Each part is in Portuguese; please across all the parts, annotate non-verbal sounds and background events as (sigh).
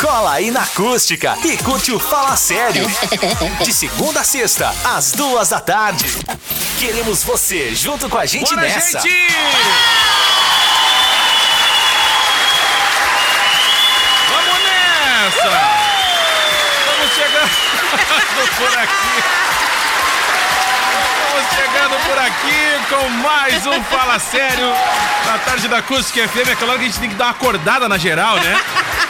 Cola aí na acústica e curte o Fala Sério. De segunda a sexta, às duas da tarde. Queremos você junto com a gente Bora, nessa. gente! Vamos nessa! Estamos chegando (laughs) por aqui. Estamos chegando por aqui com mais um Fala Sério na tarde da Acústica FM. É claro que a gente tem que dar uma acordada na geral, né?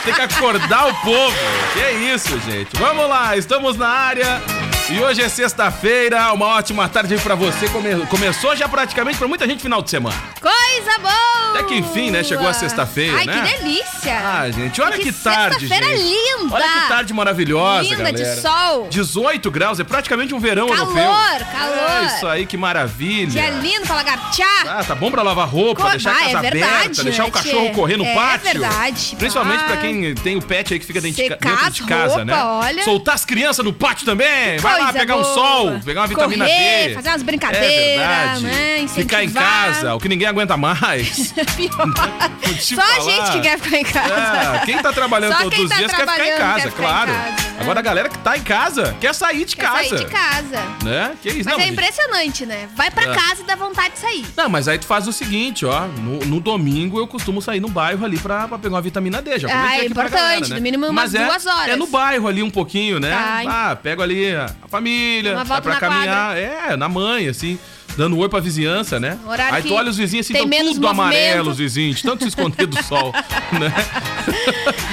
Tem que acordar o povo. Que é isso, gente. Vamos lá, estamos na área. E hoje é sexta-feira, uma ótima tarde aí pra você. Come- começou já praticamente pra muita gente final de semana. Coisa boa! Até que enfim, né? Chegou a sexta-feira, Ai, né? que delícia! Ah, gente, olha que, Que tarde, sexta-feira linda! Olha que tarde maravilhosa, Linda, de galera. sol. 18 graus, é praticamente um verão Calor, europeu. calor. É isso aí, que maravilha. Dia lindo pra lagartear. Ah, tá bom pra lavar roupa, Co- deixar a Ah, casa é verdade, aberta, deixar né, o cachorro tchê? correr no É pátio. verdade. Principalmente Ah. pra quem tem o pet aí que fica dentro, de, dentro de casa, roupa, né? olha. Soltar as crianças no pátio também. Vai lá pegar um boa. sol, pegar uma vitamina Correr, D. fazer umas É brincadeiras, verdade. né? Ficar em casa, o que ninguém aguenta mais. (laughs) Te Só a falar. gente que quer ficar em casa. É, quem tá trabalhando Só todos os tá dias quer ficar em casa, quer ficar em claro. casa, né? Agora a galera que tá em casa quer sair de Quer casa. sair de casa. Né? Que isso, Mas não, é impressionante, né? Vai pra É. casa e dá vontade de sair. Não, mas aí tu faz o seguinte, ó. No, no domingo eu costumo sair no bairro ali pra, pra pegar uma vitamina D. Já Ah, é importante, galera, né? no mínimo umas mas é, duas horas. É no bairro ali um pouquinho, né? Tá. Ah, pego ali a, a família, Uma volta pra na caminhar. É, na mãe, assim. Dando oi pra vizinhança, né? Horário aí tu olha os vizinhos assim, tem tão menos tudo amarelo, movimento. os vizinhos, tanto se esconder do sol, (laughs) né?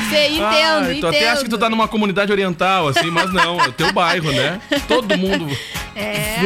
Você entendo, tu entendo. até acha que tu tá numa comunidade oriental, assim, mas não, é o teu bairro, né? Todo mundo (laughs) É,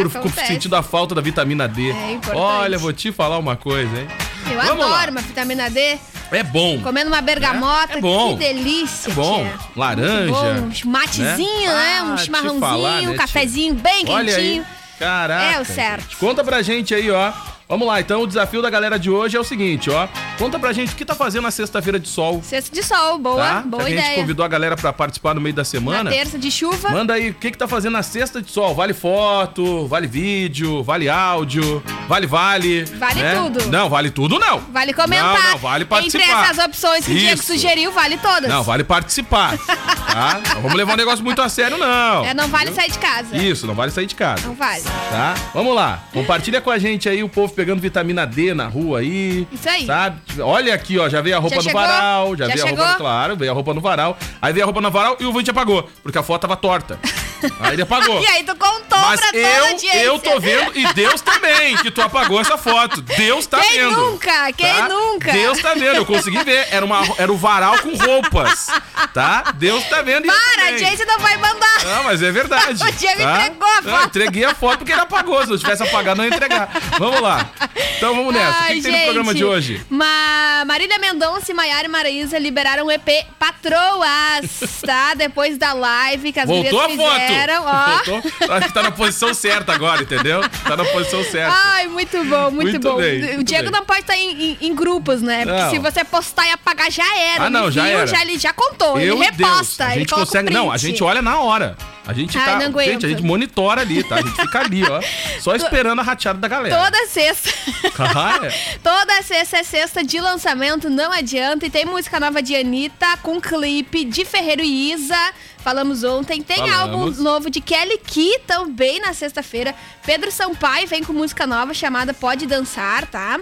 sentindo a falta da vitamina D. É importante. Olha, vou te falar uma coisa, hein? Eu Vamos adoro lá. uma vitamina D. É bom. Comendo uma bergamota, É, é bom. que delícia, É bom. tia. Laranja, bom. Um chimatezinho, né? né? Ah, Um te chimarrãozinho, falar, né, um tia? cafezinho bem Olha quentinho. aí. Caraca. É o certo. Conta pra gente aí, ó. Vamos lá, então o desafio da galera de hoje é o seguinte, ó. Conta pra gente o que tá fazendo na sexta-feira de sol, Cesto de sol, boa, tá? boa Que a gente ideia. convidou a galera pra participar no meio da Na semana. terça de chuva. Manda aí, o que que tá fazendo na sexta de sol? Vale foto, vale vídeo, vale áudio, vale vale. Vale né? tudo. Não, vale tudo não. Vale comentar. Não, não, vale participar. Entre essas opções que o Diego Isso. sugeriu, vale todas. Não, vale participar, tá? (laughs) Não vamos levar um negócio muito a sério, não. É, não vale sair de casa. Isso, não vale sair de casa. Não vale. Tá? Vamos lá. Compartilha com a gente aí o povo pegando vitamina D na rua aí. Isso aí. Sabe? Olha aqui, ó. Já veio a roupa Já no chegou? varal. Já, Já veio a roupa chegou? no. Claro, veio a roupa no varal. Aí veio a roupa no varal e o vídeo apagou. Porque a foto tava torta. (laughs) Aí ele apagou. E aí tu contou Mas pra eu, audiência. eu tô vendo, e Deus também, que tu apagou essa foto. Deus tá Quem vendo. nunca? Quem tá? nunca? Deus tá vendo, eu consegui ver. Era, uma, era o varal com roupas, tá? Deus tá vendo e eu Para, a audiência não vai mandar. Não, mas é verdade. (laughs) O Diego tá? entregou a Não, foto. entreguei a foto porque ele apagou. Se eu tivesse apagado, não ia entregar. Vamos lá. Então vamos nessa. o que, Ai, que tem no programa de hoje? Ma Marília Mendonça e Maiara e Maraísa liberaram o EP Patroas, tá? (laughs) Depois da live que as Voltou a gurias foto. fizeram, ó. Voltou. Acho que tá na posição certa agora, entendeu? Tá na posição certa. Ai, muito bom, muito, Muito bom. bem, o muito Diego bem. não pode estar em, em- em grupos, né? Porque Não. se você postar e apagar, já era. Ah, não, já viu, era. Já, ele já contou, Eu ele e Deus. reposta, A gente consegue. Não, a gente olha na hora. A gente Ai, tá. gente, a gente monitora ali, tá? A gente fica ali, ó. (laughs) Só esperando a rateada da galera. Toda sexta. Ah, é. (laughs) Toda sexta é sexta de lançamento, não adianta. E tem música nova de Anitta, com clipe de Ferreiro e Isa. Falamos ontem. Tem Falamos. álbum novo de Kelly Key também na sexta-feira. Pedro Sampaio vem com música nova chamada Pode Dançar, tá?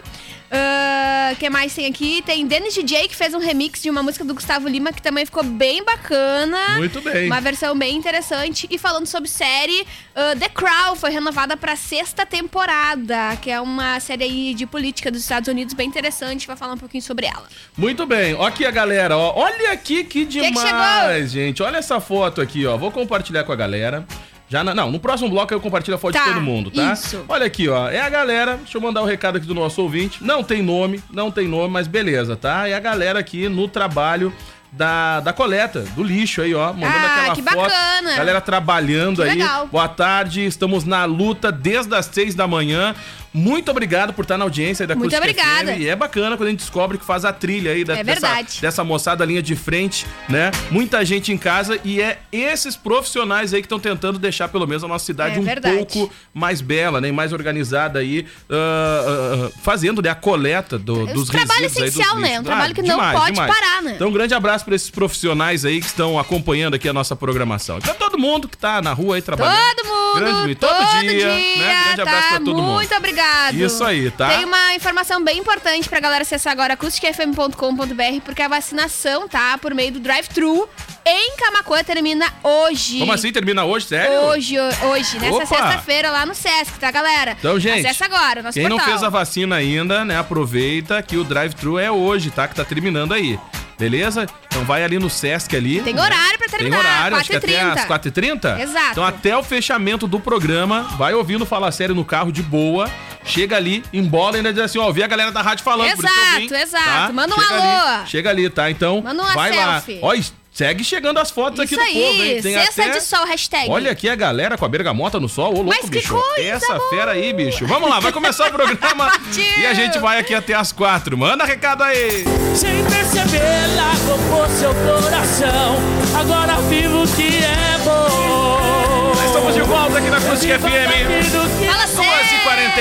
O que mais tem aqui? Tem Dennis DJ que fez um remix de uma música do Gustavo Lima que também ficou bem bacana. Muito bem. Uma versão bem interessante. E falando sobre série, uh, The Crown foi renovada pra sexta temporada, que é uma série aí de política dos Estados Unidos bem interessante. Vai falar um pouquinho sobre ela. Muito bem. Ó aqui a galera, ó. Olha aqui que que demais, chegou? gente. Olha essa foto aqui, ó. Vou compartilhar com a galera. Já na- não, no próximo bloco eu compartilho a foto Tá, de todo mundo, tá? isso. Olha aqui, ó. É a galera. Deixa eu mandar o recado aqui do nosso ouvinte. Não tem nome, não tem nome, mas beleza, tá? É a galera aqui no trabalho da, da coleta, do lixo aí, ó. Mandando Ah, aquela que foto. bacana. Galera trabalhando Que aí. legal. Boa tarde, estamos na luta desde as seis da manhã. Muito obrigado por estar na audiência aí da Muito Acústica obrigada. FM. E é bacana quando a gente descobre que faz a trilha aí da, É dessa, dessa moçada linha de frente, né? Muita gente em casa e é esses profissionais aí que estão tentando deixar pelo menos a nossa cidade É um verdade. pouco mais bela, né? Mais organizada aí, ah, ah, fazendo né, a coleta do, Esse dos trabalho resíduos aí dos essencial, né? Um trabalho que não pode parar, né? Então, um grande abraço para esses profissionais aí que estão acompanhando aqui a nossa programação. Então, todo mundo que tá na rua aí trabalhando. Todo mundo, Grande, todo, todo dia, né? Grande abraço tá? pra todo mundo. Muito obrigado. Isso aí, tá? Tem uma informação bem importante pra galera acessar agora acusticfm.com.br, porque a vacinação, tá? Por meio do drive-thru em Camacuã termina hoje. Como assim? Termina hoje? Sério? Hoje, ho- hoje, nessa sexta-feira lá no Sesc, tá, galera? Então, gente, Acessa agora, nosso Quem não portal. fez a vacina ainda, né? Aproveita que o drive-thru é hoje, tá? Que tá terminando aí. Beleza? Então vai ali no Sesc ali. Tem horário pra Tem terminar, horário, acho que até 4h30. às 4h30? Exato. Então até o fechamento do programa, vai ouvindo Fala Sério no carro de boa, chega ali, embola e ainda diz assim, ó, vi a galera da rádio falando. eu vim, Exato, exato. tá? Manda um chega alô. Ali, chega ali, tá? Então Manda uma vai selfie. lá. Ó, segue chegando as fotos aqui Isso do povo, hein? aí, Tem cesta até... de sol, hashtag. Olha aqui a galera com a bergamota no sol, ô louco, Mas que bicho. coisa Essa boa. fera aí, bicho. Vamos lá, vai começar o programa (laughs) e a gente vai aqui até as quatro. Manda recado aí. Sem perceber, largou por seu coração. Agora vivo que é bom. Estamos de volta aqui na Acústica FM. Fala sério.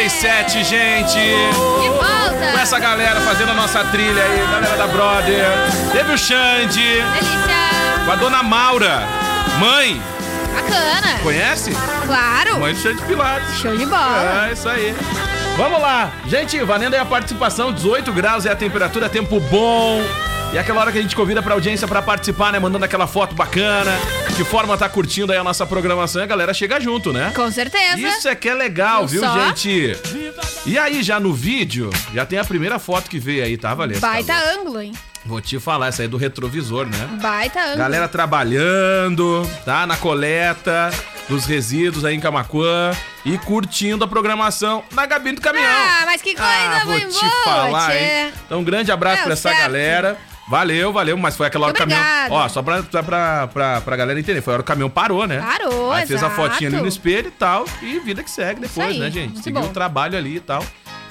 2h47, gente. De volta. Com essa galera fazendo a nossa trilha aí, galera da Brother. Teve o Xande, Delícia. Com a dona Maura. Mãe, Bacana. conhece? Claro. Mãe do Xande Pilates. Show de bola. É, isso aí. Vamos lá. Gente, valendo aí a participação, 18 graus é a temperatura, tempo bom. E é aquela hora que a gente convida pra audiência pra participar, né? Mandando aquela foto bacana. Que forma tá curtindo aí a nossa programação e a galera chega junto, né? Com certeza. Isso é que é legal, Não viu, só. gente? E aí, já no vídeo, já tem a primeira foto que veio aí, tá, Valesca? Baita ângulo, hein? Vou te falar, essa aí é do retrovisor, né? Baita ângulo. Galera trabalhando, tá? Na coleta dos resíduos aí em Camacuã e curtindo a programação na cabine do caminhão. Ah, mas que coisa Ah, vou te boa, falar, tchê. hein? Então, um grande abraço É, pra essa certo. galera. Valeu, valeu, mas foi aquela hora que o caminhão. Ó, só pra, pra, pra, pra galera entender, foi a hora que o caminhão parou, né? Parou, Aí fez a exato. fotinha ali no espelho e tal, e vida que segue depois, aí, né, gente? Seguiu o trabalho ali e tal,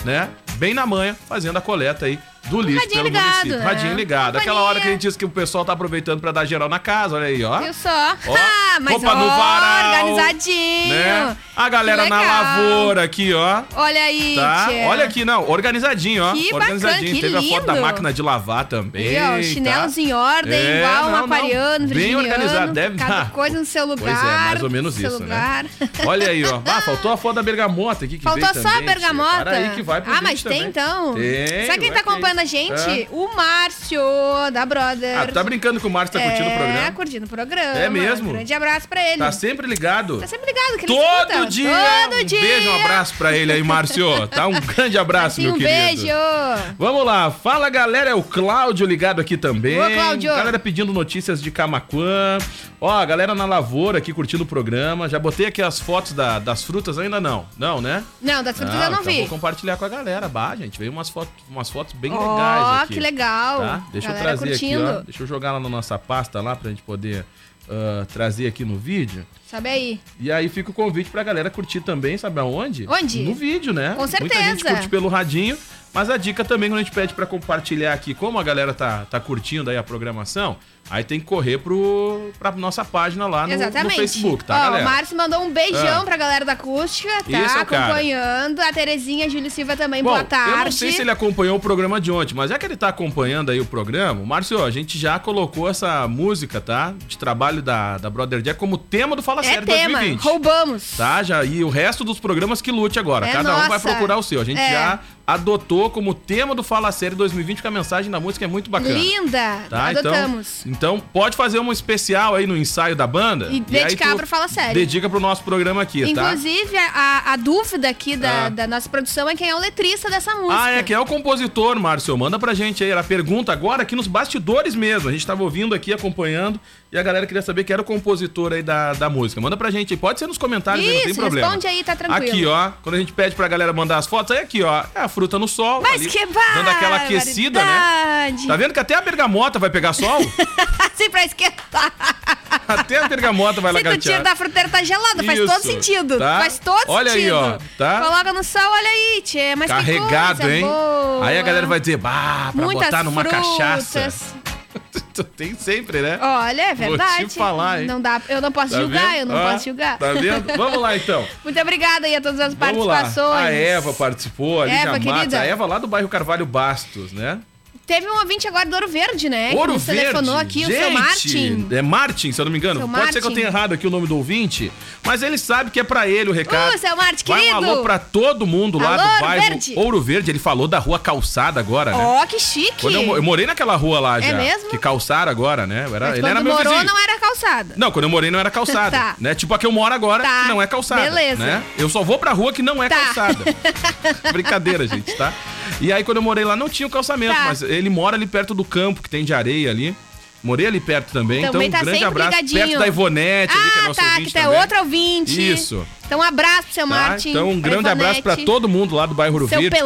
né? Bem na manhã, fazendo a coleta aí do lixo Radinho pelo ligado, município. né? Radinho ligado. Aquela hora que a gente disse que o pessoal tá aproveitando pra dar geral na casa, olha aí, ó. Viu só? Ó, (laughs) ah, mas roupa ó, no varal, organizadinho. Né? A galera Que na lavoura aqui, ó. Olha aí, Tá? Olha aqui, não, organizadinho, ó. Que organizadinho. bacana, que Teve a foto da máquina de lavar também. E, ó, tá? chinelos em ordem, É, igual um não, não. aquariano, Bem organizado, deve Cada Ah, coisa no seu lugar. Pois é, mais ou menos isso, lugar. né? (laughs) Olha aí, ó. Ah, faltou a foto da bergamota aqui que Faltou só a também, tia. bergamota? Para aí que vai pro ah, mas tem então? Tem, Sabe quem vai tá acompanhando ter. a gente? É. O Márcio, da Brother. Ah, tu tá brincando que o Márcio tá curtindo o É, programa? curtindo o programa. É mesmo? Grande abraço pra ele. Tá sempre ligado. Tá sempre ligado, que ele Todo escuta. dia. Todo um dia. beijo, um abraço pra ele aí, Márcio. Tá? Um (laughs) grande abraço, Sim, meu um querido. beijo. Vamos lá, fala galera, é o Cláudio ligado aqui também. Ô, Cláudio. Galera pedindo notícias de Camaquã. Ó, a galera na lavoura aqui curtindo o programa. Já botei aqui as fotos da- das frutas, ainda não. Não, né? Não, das frutas Ah, eu não então vi. Vou compartilhar com a galera. Bah, gente, veio umas fotos, umas fotos bem legais aqui. que legal. Tá? Deixa Galera eu trazer curtindo. aqui, ó. Deixa eu jogar lá na nossa pasta lá pra gente poder ah, trazer aqui no vídeo. Sabe aí? E aí fica o convite pra galera curtir também, sabe aonde? Onde? No vídeo, né? Com Muita gente certeza. curte pelo radinho, mas a dica também quando a gente pede pra compartilhar aqui, como a galera tá, tá curtindo aí a programação, aí tem que correr pro, pra nossa página lá no, no. Facebook, tá, Ó, galera? O Márcio mandou um beijão Ah. pra galera da acústica, tá? Isso, acompanhando. A Terezinha Júlio Silva também, Bom, boa tarde. eu não sei se ele acompanhou o programa de ontem, mas já que ele tá acompanhando aí o programa, Márcio, a gente já colocou essa música, tá? De trabalho da, da Brother Jack como tema do Fala É Sério tema, 2020. roubamos. Tá, já, e o resto dos programas que lute agora. É Cada um vai nossa. procurar o seu. A gente É. já adotou como tema do Fala Série 2020, que a mensagem da música é muito bacana. Linda, Tá, adotamos. Então, então pode fazer um especial aí no ensaio da banda. E dedicar aí tu pro Fala Sério. Dedica pro nosso programa aqui, tá? Inclusive, a, a dúvida aqui da, Ah. da nossa produção é quem é o letrista dessa música. Ah, é, quem é o compositor, Márcio? Manda pra gente aí. Ela pergunta agora aqui nos bastidores mesmo. A gente tava ouvindo aqui, acompanhando, e a galera queria saber quem era o compositor aí da, da música. Manda pra gente aí. Pode ser nos comentários, aí, não tem Isso, problema. responde aí, tá tranquilo. Aqui, ó. Quando a gente pede pra galera mandar as fotos, aí aqui, ó. É a fruta no sol. Mas ali, que Dando aquela aquecida, né? barbaridade. Tá vendo que até a bergamota vai pegar sol? (laughs) assim pra esquentar. até a bergamota vai Se tu tira lagartear. da fruteira, tá gelada. Faz Isso, todo sentido. tá? Faz todo Olha aí, sentido. ó, tá? Coloca no sol, olha aí, tchê. Mas Carregado, hein? boa. Aí a galera vai dizer, bah, pra Muitas botar numa frutas. cachaça. (laughs) Tem sempre, né? Olha, é verdade. Vou te falar, hein? Não dá, eu não posso Tá julgar, vendo? eu não Ó, posso julgar. Tá vendo? Vamos lá, então. (laughs) Muito obrigada aí a todas as Vamos lá. participações. A Eva participou, a Lídia Eva, Matos. querida. A Eva lá do bairro Carvalho Bastos, né? Teve um ouvinte agora do Ouro Verde, né? que Ouro nos Verde. telefonou aqui, Gente, o seu Martin. É Martin, se eu não me engano. Seu Pode ser que eu Martin. tenha errado aqui o nome do ouvinte, mas ele sabe que é pra ele o recado. Uh, seu Martin, Vai um querido. alô pra todo mundo lá Alô, do Ouro bairro Verde. Ouro Verde. Ele falou da rua Calçada agora, né? Ó, que chique. Quando eu, eu morei naquela rua lá já. mesmo? Que calçaram agora, né? Eu Era, Mas ele era meu morou, vizinho. não era calçada. Não, quando eu morei não era calçada. (laughs) Tá. né? Tipo a que eu moro agora, Tá. que não é calçada. Beleza. Né? Eu só vou pra rua que não é Tá. calçada. (laughs) Brincadeira, gente, tá? E aí quando eu morei lá não tinha o calçamento, Tá. mas ele mora ali perto do campo que tem de areia ali. Morei ali perto também, Também então tá um grande abraço. ligadinho. Perto da Ivonete ali, que é Ah, nosso tá, que tem também. outro ouvinte. Isso. Então, um abraço pro seu Tá? Martin. Então, um grande abraço pra Ivonete. todo mundo lá do bairro Ouro Seu Verde.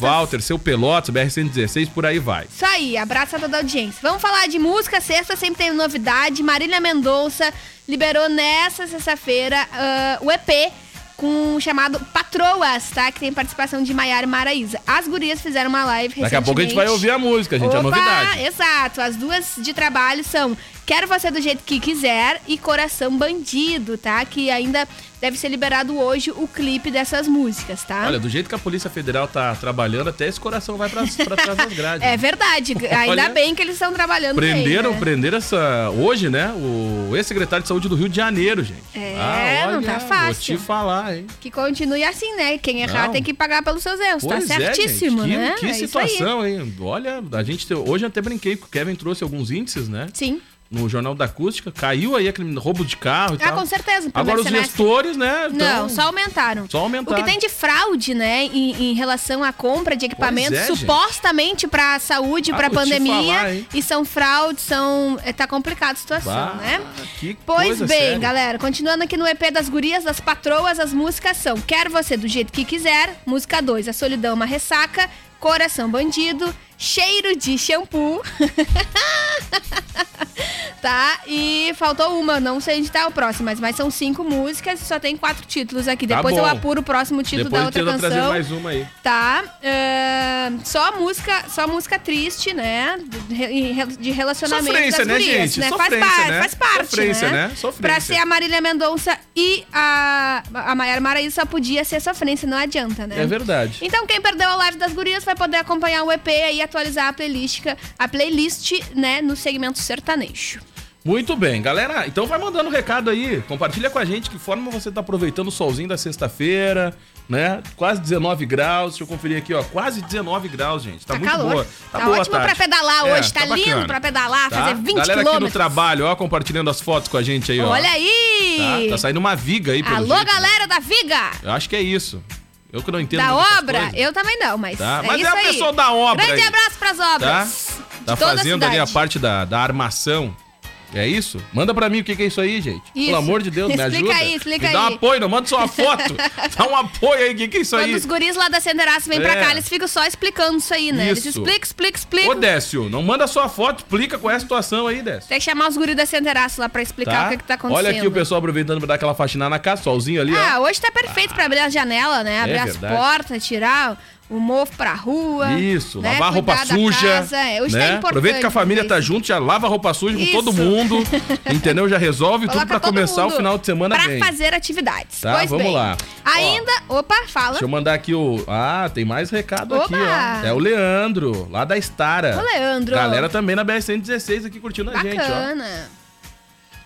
Walter, seu Pelotas, BR-116, por aí vai. Isso aí, abraço a toda a audiência. Vamos falar de música, sexta sempre tem novidade. Marília Mendonça liberou nessa sexta-feira ah, o EP com o chamado Patroas, tá? Que tem participação de Maiara e Maraísa. As gurias fizeram uma live Daqui a pouco a gente vai ouvir a música, gente, Opa, novidade. Exato. As duas de trabalho são Quero Você do Jeito Que Quiser e Coração Bandido, tá? Que ainda deve ser liberado hoje o clipe dessas músicas, tá? Olha, do jeito que a Polícia Federal tá trabalhando, até esse coração vai pra, pra trás das grades. É verdade. (laughs) Ainda Olha, bem que eles estão trabalhando Prenderam, bem, né? prenderam essa. Hoje, né? O ex-secretário de saúde do Rio de Janeiro, gente. É, não tá Vou fácil. te falar, hein? Que continue assim, né? Quem errar Não. tem que pagar pelos seus erros. Pois tá é, certíssimo, gente. Que, né? Que É situação, hein? Olha, a gente. te- Hoje eu até brinquei, que o Kevin trouxe alguns índices, né? Sim. No Jornal da Acústica. Caiu aí aquele roubo de carro e Ah, tal. com certeza. Agora os semestre. gestores, né? Não, tão- só aumentaram. Só aumentaram. O que tem de fraude, né, em, em relação à compra de equipamentos, é, supostamente pra saúde, Ah, pra vou te pandemia, falar, e são fraudes, são. é, Tá complicada a situação, Bah, né? Pois bem, séria. galera, continuando aqui no EP das gurias, das patroas, as músicas são Quero Você do Jeito Que Quiser, música 2, A Solidão uma Ressaca, Coração Bandido, Cheiro de Shampoo. (laughs) tá? E faltou uma, não sei onde tá o próximo, mas, mas são cinco músicas e só tem quatro títulos aqui. Tá Depois eu bom. apuro o próximo título Depois da outra tenta trazer canção. mais uma aí. Tá? ahn, só música, só música triste, né? De, de relacionamento Sofrência, das né, gurias, gente? né? Sofrência, faz, parte, né? faz parte, Sofrência, né? né? Sofrência. Pra ser a Marília Mendonça e a, a Maiara Maraíza só podia ser sofrência, não adianta, né? É verdade. Então, quem perdeu a live das gurias vai poder acompanhar o EP e atualizar a playlist, a playlist, né, no segmento sertanejo. Muito bem, galera. Então vai mandando recado aí. Compartilha com a gente que forma você tá aproveitando o solzinho da sexta-feira, né? Quase 19 graus. Deixa eu conferir aqui, ó. Quase 19 graus, gente. Tá, Tá muito calor. boa. Tá boa a ótimo pra tarde. pedalar É, hoje, tá, lindo bacana. pra pedalar, Tá? fazer 20 Galera aqui no quilômetros. trabalho, ó, compartilhando as fotos com a gente aí, ó. Olha aí! Tá, Tá saindo uma viga aí, pelo Alô, jeito, né? galera da Viga! Eu acho que é isso. Eu que não entendo Da obra? coisas. Eu também não, mas Tá, é mas é a aí. pessoa da obra Grande aí. abraço pras Tá? obras. Tá de toda a fazendo ali a parte da, da armação. É isso? Manda pra mim o que, que é isso aí, gente. Isso. Pelo amor de Deus, me (laughs) Explica ajuda. aí, explica me dá aí. apoio, não manda só uma foto. (laughs) dá um apoio aí, o que, que é isso Quando aí? os guris lá da Senderaço vêm pra É. cá, eles ficam só explicando isso aí, né? Eles Isso. explicam, explicam, Ô, explicam. Décio, não manda só a foto, explica qual é a situação aí, Décio. Tem que chamar os guris da Senderaço lá pra explicar o que, que tá acontecendo. Olha aqui o pessoal aproveitando pra dar aquela faxina na casa, solzinho ali, Ah, ó. hoje tá perfeito pra abrir a janela, né? Abrir as verdade. portas, tirar o mofo pra rua. Isso, né? lavar a roupa suja. casa. É, hoje né? tá. Aproveita que a família tá junto, já lava a roupa suja com Isso. todo mundo. (laughs) entendeu? Já resolve tudo pra começar o final de semana pra bem. fazer atividades. Tá, pois vamos bem. lá. Ainda. Opa, fala. Deixa eu mandar aqui o. Ah, tem mais recado aqui, ó. É o Leandro, lá da Estara. Ô, Leandro. Galera também na BR-116 aqui curtindo a gente, ó. Bacana.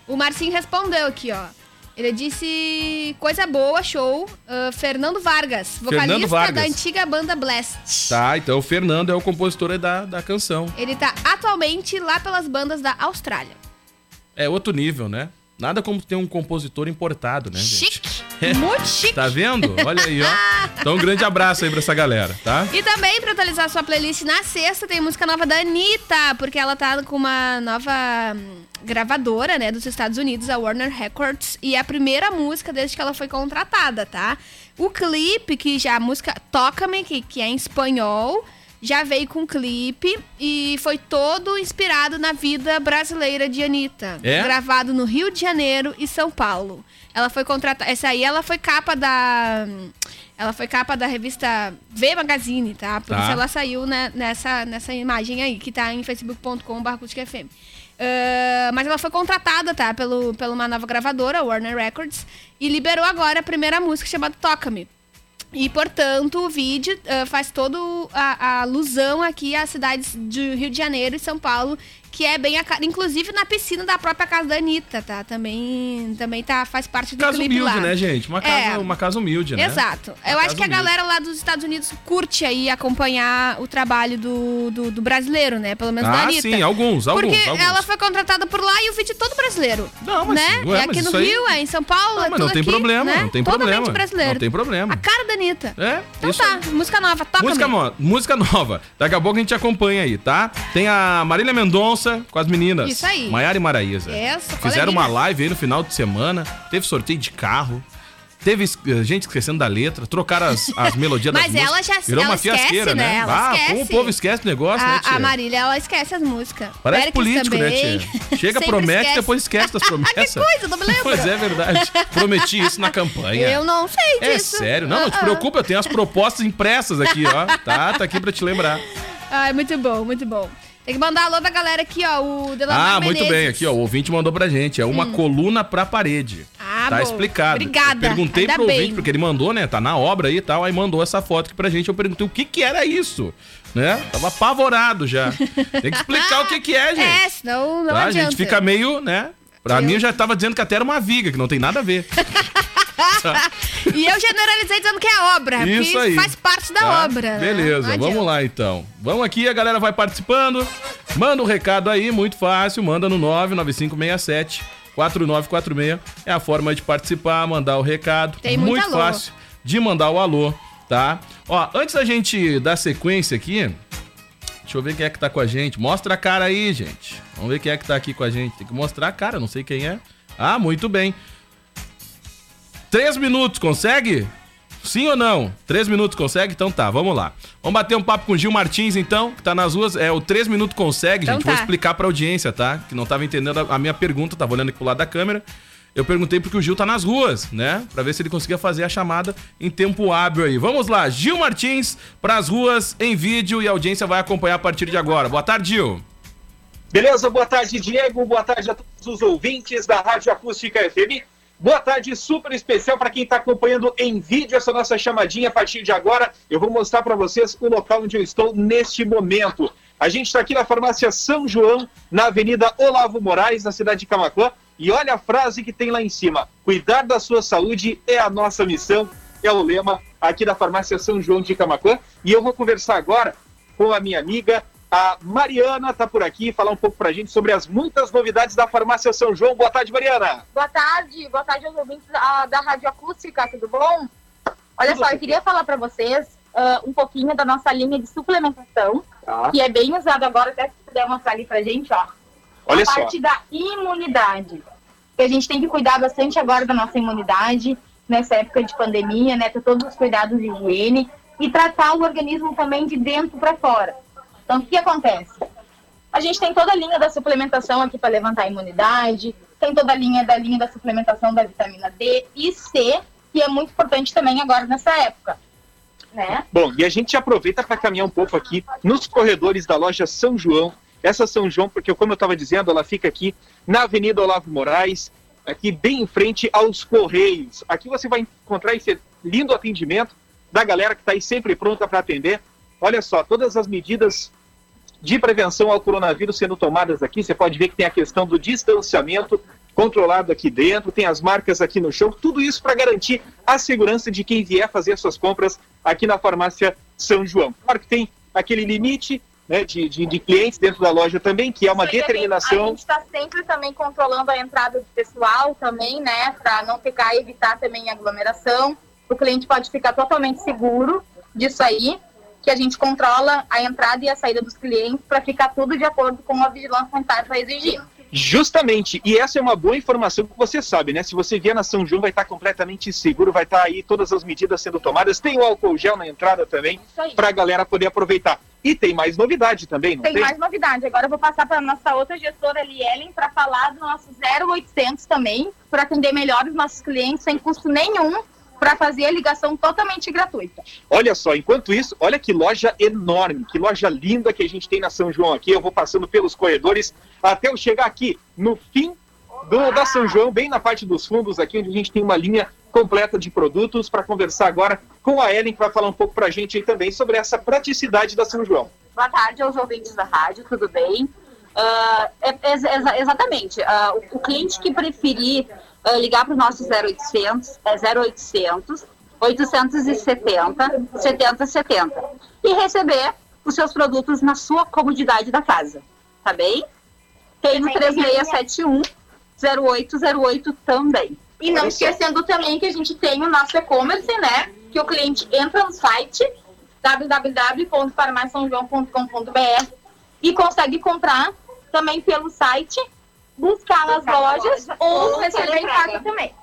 O Marcinho respondeu aqui, ó. Ele disse coisa boa, show. Ah, Fernando Vargas, vocalista Fernando Vargas. da antiga banda Blast. Tá, então o Fernando é o compositor da, da canção. Ele tá atualmente lá pelas bandas da Austrália. É outro nível, né? Nada como ter um compositor importado, né, gente? Chique. Muito chique. Tá vendo? Olha aí, ó. Então, um grande abraço aí pra essa galera, tá? E também, pra atualizar sua playlist na sexta, tem música nova da Anitta, porque ela tá com uma nova hum, gravadora, né, dos Estados Unidos, a Warner Records, e é a primeira música desde que ela foi contratada, tá? O clipe, que já a música Toca-me, que, que é em espanhol, já veio com clipe e foi todo inspirado na vida brasileira de Anitta. É? Gravado no Rio de Janeiro e São Paulo. Ela foi contratada. Essa aí ela foi capa da. Ela foi capa da revista V Magazine, tá? Por Tá. isso ela saiu né, nessa, nessa imagem aí, que tá em facebook.com.br FM. Ah, mas ela foi contratada, tá? Pelo, pela uma nova gravadora, Warner Records, e liberou agora a primeira música chamada Toca-me. E, portanto, o vídeo ah, faz todo a, a alusão aqui às cidades de Rio de Janeiro e São Paulo, que é bem a cara. Inclusive na piscina da própria casa da Anitta, tá? Também, também tá, faz parte do Casa clipe humilde, lá. né, gente? Uma casa, É. uma casa humilde, né? Exato. Uma Eu acho casa que a humilde. galera lá dos Estados Unidos curte aí acompanhar o trabalho do, do, do brasileiro, né? Pelo menos da Ah, Anitta. sim, alguns, alguns, Porque alguns. ela foi contratada por lá e o vídeo é todo brasileiro. Não, mas- né? ué, é mas aqui no isso aí- Rio, é em São Paulo, Não, é mas não tem aqui, problema, né? não tem Totalmente problema. brasileiro. Não tem problema. A cara da Anitta. É, Então isso tá, música nova, toca Música, música nova. Daqui a pouco a gente acompanha aí, tá? Tem a Marília Mendonça com as meninas. Isso aí. Maiara e Maraísa. Essa, Fizeram coleguinha. uma live aí no final de semana. Teve sorteio de carro. Teve eh, gente esquecendo da letra, trocaram as, as melodias (laughs) Mas das ela músicas. já- Virou ela uma fiasqueira, né? né? Ela ah, esquece. como o povo esquece o negócio, né, A, tia? a Marília, ela esquece as músicas. Parece político, também. né, tia? (laughs) Chega, promete, esquece. depois esquece das (laughs) promessas. que coisa, não me lembro. Pois é, verdade. Prometi isso na campanha. Eu não sei É disso. sério. Não, não te Ah, ah. preocupa, eu tenho as propostas impressas aqui, ó. Tá, tá aqui pra te lembrar. Ai, muito bom, muito bom. Tem que mandar alô da galera aqui, ó. O Delamar Ah, muito Menezes. bem. Aqui, ó. O ouvinte mandou pra gente. É uma coluna pra parede. Ah, tá bom. explicado. Obrigada. Eu perguntei Ainda pro bem. ouvinte, porque ele mandou, né? Tá na obra aí e tal. Aí mandou essa foto aqui pra gente. Eu perguntei o que que era isso. Né? Tava apavorado já. Tem que explicar o que que é, (laughs) gente. É, senão não tá? A adianta. gente fica meio, né? Pra mim, eu já tava dizendo que até era uma viga, que não tem nada a ver. (laughs) (laughs) E eu generalizei dizendo que é obra, Isso aí. faz parte da Tá? obra. né? Beleza, vamos lá então. Vamos aqui, a galera vai participando. Manda o recado aí, muito fácil. Manda no 99567 4946. É a forma de participar, mandar o recado. Tem muito muito alô. fácil de mandar o alô, tá? Ó, antes da gente dar sequência aqui, deixa eu ver quem é que tá com a gente. Mostra a cara aí, gente. Vamos ver quem é que tá aqui com a gente. Tem que mostrar a cara, não sei quem é. Ah, muito bem. Três minutos, consegue? Sim ou não? Três minutos consegue? Então tá, vamos lá. Vamos bater um papo com o Gil Martins, então, que tá nas ruas. É, o três minutos consegue, Então gente. Vou tá. explicar pra audiência, tá? Que não tava entendendo a, a minha pergunta, tava olhando aqui pro lado da câmera. Eu perguntei porque o Gil tá nas ruas, né? Pra ver se ele conseguia fazer a chamada em tempo hábil aí. Vamos lá, Gil Martins pras ruas em vídeo e a audiência vai acompanhar a partir de agora. Boa tarde, Gil. Beleza, boa tarde, Diego. Boa tarde a todos os ouvintes da Rádio Acústica FM. Boa tarde, super especial para quem está acompanhando em vídeo essa nossa chamadinha a partir de agora. Eu vou mostrar para vocês o local onde eu estou neste momento. A gente está aqui na farmácia São João, na Avenida Olavo Moraes, na cidade de Camacuã. E olha a frase que tem lá em cima: Cuidar da sua saúde é a nossa missão. É o lema aqui da farmácia São João de Camacuã. E eu vou conversar agora com a minha amiga, a Mariana, tá por aqui, falar um pouco pra gente sobre as muitas novidades da farmácia São João. Boa tarde, Mariana. Boa tarde, boa tarde aos ouvintes da, da Rádio Acústica, tudo bom? Olha Tudo só, eu queria falar para vocês ah, um pouquinho da nossa linha de suplementação, Tá. que é bem usado agora, até se puder mostrar ali pra gente, ó. Olha a só. parte da imunidade. Que a gente tem que cuidar bastante agora da nossa imunidade, nessa época de pandemia, né? Ter todos os cuidados de higiene e tratar o organismo também de dentro para fora. Então, o que acontece? A gente tem toda a linha da suplementação aqui para levantar a imunidade, tem toda a linha da linha da suplementação da vitamina D e C, que é muito importante também agora nessa época, né? Bom, e a gente aproveita para caminhar um pouco aqui nos corredores da loja São João. Essa São João, porque como eu estava dizendo, ela fica aqui na Avenida Olavo Moraes, aqui bem em frente aos Correios. Aqui você vai encontrar esse lindo atendimento da galera que está aí sempre pronta para atender. Olha só, todas as medidas de prevenção ao coronavírus sendo tomadas aqui. Você pode ver que tem a questão do distanciamento controlado aqui dentro, tem as marcas aqui no chão, tudo isso para garantir a segurança de quem vier fazer suas compras aqui na farmácia São João. Claro que tem aquele limite né, de, de, de clientes dentro da loja também, que é uma determinação. a gente está sempre também controlando a entrada do pessoal também, né? Para não ficar, evitar também aglomeração. O cliente pode ficar totalmente seguro disso aí, que a gente controla a entrada e a saída dos clientes para ficar tudo de acordo com a vigilância sanitária vai exigir. Justamente, e essa é uma boa informação que você sabe, né? Se você vier na São João, vai estar completamente seguro, vai estar aí todas as medidas sendo tomadas. Tem o álcool gel na entrada também, para a galera poder aproveitar. E tem mais novidade também, não Tem tem? mais novidade. Agora eu vou passar para nossa outra gestora, Elielen, para falar do nosso 0800 também, para atender melhor os nossos clientes sem custo nenhum, para fazer a ligação totalmente gratuita. Olha só, enquanto isso, olha que loja enorme, que loja linda que a gente tem na São João aqui. Eu vou passando pelos corredores até eu chegar aqui no fim do, da São João, bem na parte dos fundos aqui, onde a gente tem uma linha completa de produtos para conversar agora com a Ellen, que vai falar um pouco para a gente aí também sobre essa praticidade da São João. Boa tarde aos ouvintes da rádio, tudo bem? Ah, é- é- exa- exatamente. Ah, o, o cliente que preferir ah, ligar para o nosso 0800 é 0800 870 7070 e receber os seus produtos na sua comodidade da casa, tá bem? Tem o 3671 0808 também. E não esquecendo também que a gente tem o nosso e-commerce, né? Que o cliente entra no site www.farmaciajoão.com.br e consegue comprar também pelo site, buscar nas lojas ou receber em casa também.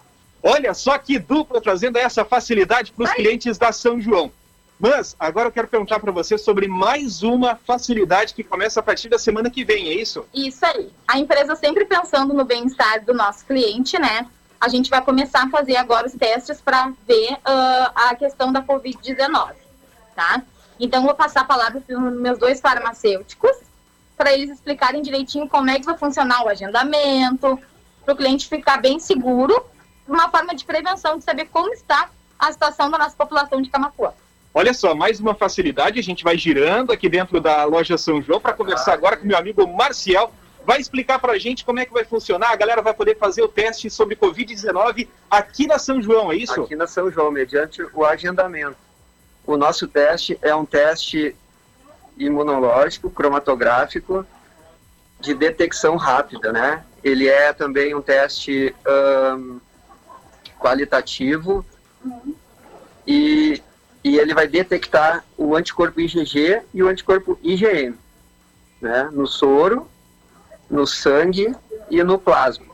Olha só que dupla trazendo essa facilidade para os clientes da São João. Mas agora eu quero perguntar para você sobre mais uma facilidade que começa a partir da semana que vem, é isso? Isso aí. A empresa sempre pensando no bem-estar do nosso cliente, né? A gente vai começar a fazer agora os testes para ver ah, a questão da Covid-19, tá? Então, vou passar a palavra para os meus dois farmacêuticos para eles explicarem direitinho como é que vai funcionar o agendamento, para o cliente ficar bem seguro, uma forma de prevenção de saber como está a situação da nossa população de Camacuã. Olha só, mais uma facilidade, a gente vai girando aqui dentro da loja São João para conversar agora com meu amigo Marcial. Vai explicar para a gente como é que vai funcionar. A galera vai poder fazer o teste sobre Covid-19 aqui na São João, é isso? aqui na São João, mediante o agendamento. O nosso teste é um teste imunológico, cromatográfico, de detecção rápida, né? Ele é também um teste ahn, qualitativo e, e ele vai detectar o anticorpo IgG e o anticorpo IgM, né? No soro, no sangue e no plasma.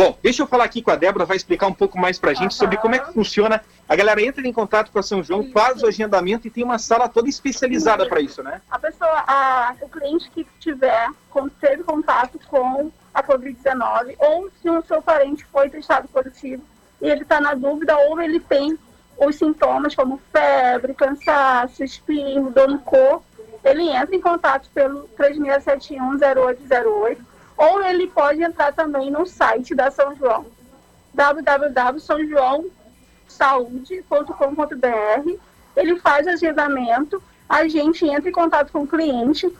Bom, deixa eu falar aqui com a Débora, vai explicar um pouco mais pra gente sobre como é que funciona. A galera entra em contato com a São João, faz o agendamento e tem uma sala toda especializada para isso, né? a pessoa, a, o cliente que tiver, teve contato com a Covid-19, ou se o seu parente foi testado positivo e ele está na dúvida, ou ele tem os sintomas como febre, cansaço, espirro, dor no corpo, ele entra em contato pelo 36710808, ou ele pode entrar também no site da São João, www.sãojoaosaude.com.br. Ele faz agendamento, a gente entra em contato com o cliente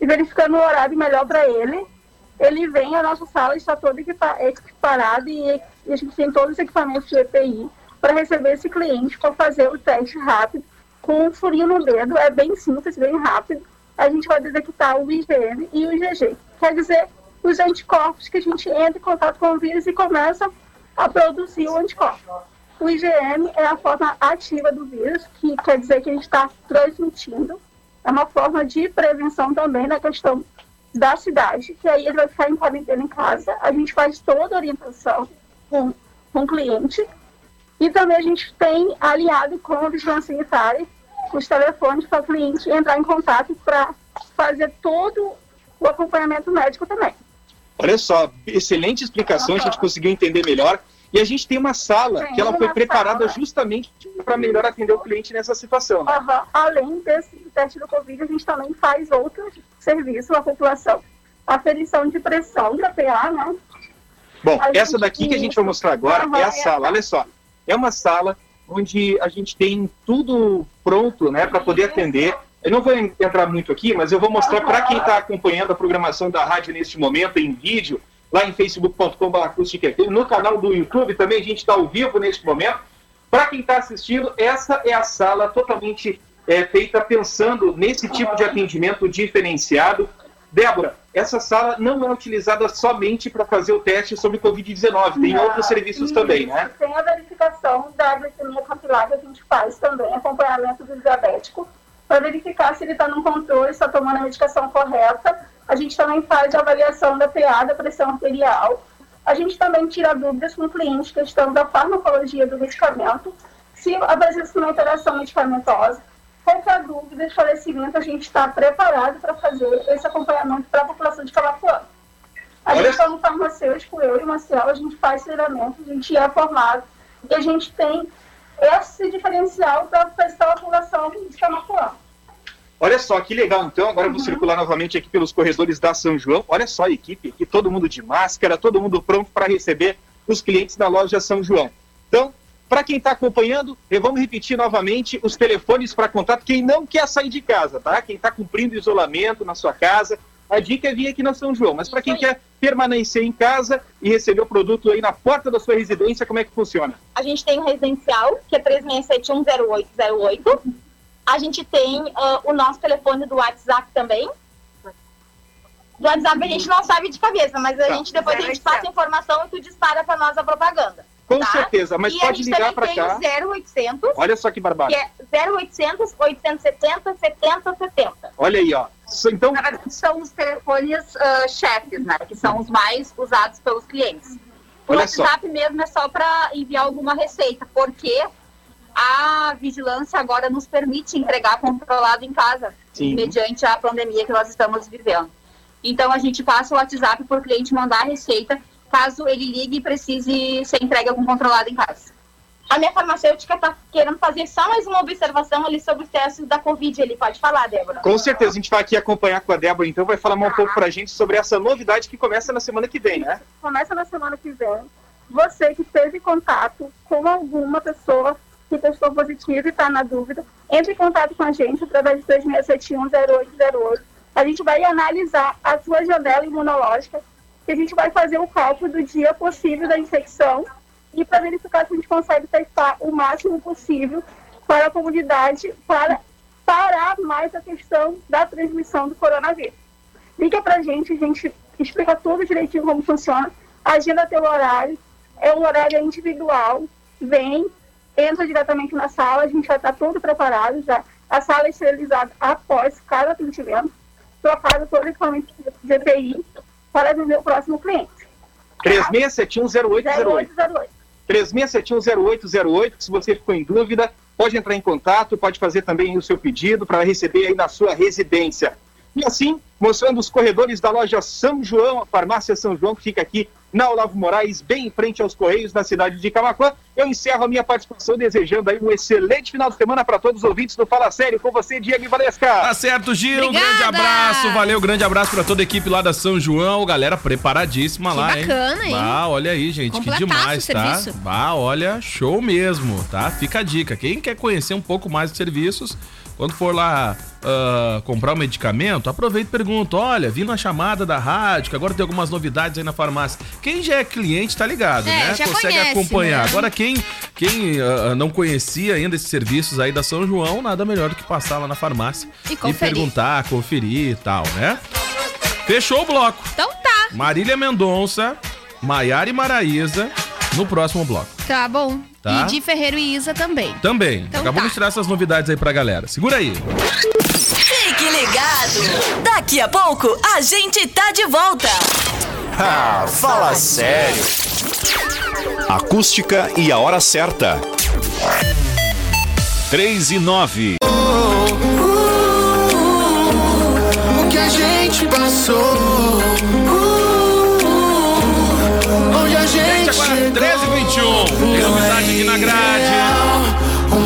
e verificando o horário melhor para ele. Ele vem, a nossa sala está toda equipa- equiparada e a gente tem todos os equipamentos de EPI para receber esse cliente para fazer o teste rápido com um furinho no dedo. É bem simples, bem rápido. A gente vai detectar o IgM e o IgG. Quer dizer, os anticorpos que a gente entra em contato com o vírus e começa a produzir o anticorpo. O IgM é a forma ativa do vírus, que quer dizer que a gente está transmitindo. É uma forma de prevenção também na questão da cidade, que aí ele vai ficar em quarentena em casa. A gente faz toda a orientação com, com o cliente. E também a gente tem aliado com a vigilância sanitária os telefones para o cliente entrar em contato para fazer todo o acompanhamento médico também. Olha só, excelente explicação, a gente conseguiu entender melhor. E a gente tem uma sala Tem que ela foi preparada sala. justamente para melhor atender o cliente nessa situação. né? Aham. Além desse teste do Covid, a gente também faz outros serviços à população. Aferição de pressão da PA, né? Bom, A essa daqui que a gente vai mostrar agora é a é a sala. Olha só, é uma sala onde a gente tem tudo pronto, né, para poder atender. Eu não vou en- entrar muito aqui, mas eu vou mostrar para quem está acompanhando a programação da rádio neste momento em vídeo, lá em facebook.com.br, no canal do YouTube também a gente está ao vivo neste momento. Para quem está assistindo, essa é a sala totalmente é feita pensando nesse tipo de atendimento diferenciado. Débora, essa sala não é utilizada somente para fazer o teste sobre Covid-19, tem Não, outros serviços também, né? Tem a verificação da glicemia capilar que a gente faz também, acompanhamento do diabético, para verificar se ele está no controle, está tomando a medicação correta. A gente também faz a avaliação da PA, da pressão arterial. A gente também tira dúvidas com o cliente, questão da farmacologia do medicamento, se apresenta uma interação medicamentosa. Qualquer dúvida, esclarecimento, a gente está preparado para fazer esse acompanhamento para a população de Camacuã. A gente, como farmacêutico, eu e o Marcelo, a gente faz treinamento, a gente é formado e a gente tem esse diferencial para prestar a população de Camacuã. Olha só que legal, então. Agora eu vou circular novamente aqui pelos corredores da São João. Olha só a equipe aqui, todo mundo de máscara, todo mundo pronto para receber os clientes da loja São João. Então, para quem está acompanhando, vamos repetir novamente os telefones para contato. Quem não quer sair de casa, tá? Quem está cumprindo isolamento na sua casa, a dica é vir aqui na São João. Mas para quem quer permanecer em casa e receber o produto aí na porta da sua residência, como é que funciona? A gente tem o residencial, que é 36710808. A gente tem ah, o nosso telefone do WhatsApp também. Do WhatsApp a gente não sabe de cabeça, mas a Tá. gente depois a gente passa a informação e tu dispara para nós a propaganda. Com tá? certeza, mas e pode a gente ligar também para tem cá. o 0800, Olha só que barbado. que é 0800 870 70 70. Olha aí, ó. Então, Na verdade, são os telefones ah, chefes, né? Que são os mais usados pelos clientes. O Olha só. WhatsApp mesmo é só para enviar alguma receita, porque a vigilância agora nos permite entregar controlado em casa, Sim. mediante a pandemia que nós estamos vivendo. Então a gente passa o WhatsApp por cliente mandar a receita, caso ele ligue e precise ser entregue algum controlado em casa. A minha farmacêutica está querendo fazer só mais uma observação ali sobre os testes da Covid. Ele pode falar, Débora? Com certeza, a gente vai aqui acompanhar com a Débora, então vai falar um pouco pra gente sobre essa novidade que começa na semana que vem, né? começa na semana que vem. Você que teve contato com alguma pessoa que testou positivo e está na dúvida, entre em contato com a gente através de 26710808. A gente vai analisar a sua janela imunológica, que a gente vai fazer o cálculo do dia possível da infecção e para verificar se a gente consegue testar o máximo possível para a comunidade, para parar mais a questão da transmissão do coronavírus. Liga pra gente, a gente explica tudo direitinho como funciona, agenda teu horário, é um horário individual, vem, entra diretamente na sala, a gente já está tudo preparado, já. A sala é esterilizada após cada atendimento, trocado todo o equipamento de EPI para atender o próximo cliente. 36710808. 0808. 36710808. Se você ficou em dúvida, pode entrar em contato, pode fazer também o seu pedido para receber aí na sua residência. E assim, mostrando os corredores da loja São João, a farmácia São João, que fica aqui na Olavo Moraes, bem em frente aos Correios, na cidade de Camacuã. Eu encerro a minha participação desejando aí um excelente final de semana para todos os ouvintes do Fala Sério. Com você, Diego Valesca. Tá certo, Gil. Um Obrigada. grande abraço. Valeu, grande abraço pra toda a equipe lá da São João. Galera preparadíssima Que lá, hein? bacana, hein? Ah, olha aí, gente. Que demais, tá? Ah, olha, show mesmo, tá? Fica a dica. Quem quer conhecer um pouco mais de serviços, quando for lá ah, comprar um medicamento, aproveita e pergunta: olha, vi na chamada da rádio, que agora tem algumas novidades aí na farmácia. Quem já é cliente tá ligado, É, né? Consegue conhece, acompanhar. né? Agora, quem, quem ah, não conhecia ainda esses serviços aí da São João, nada melhor do que passar lá na farmácia E conferir. perguntar, conferir e tal, né? Fechou o bloco. Então tá, Marília Mendonça, Maiara e Maraíza no próximo bloco. Tá bom. Tá. E de Ferreiro e Isa também. Também. Então Acabamos tá. de tirar essas novidades aí pra galera. Segura aí. Fique ligado. Daqui a pouco a gente tá de volta. Ah, fala sério. Acústica e a hora certa. 3 e 9. O que a gente passou. Aqui na grade.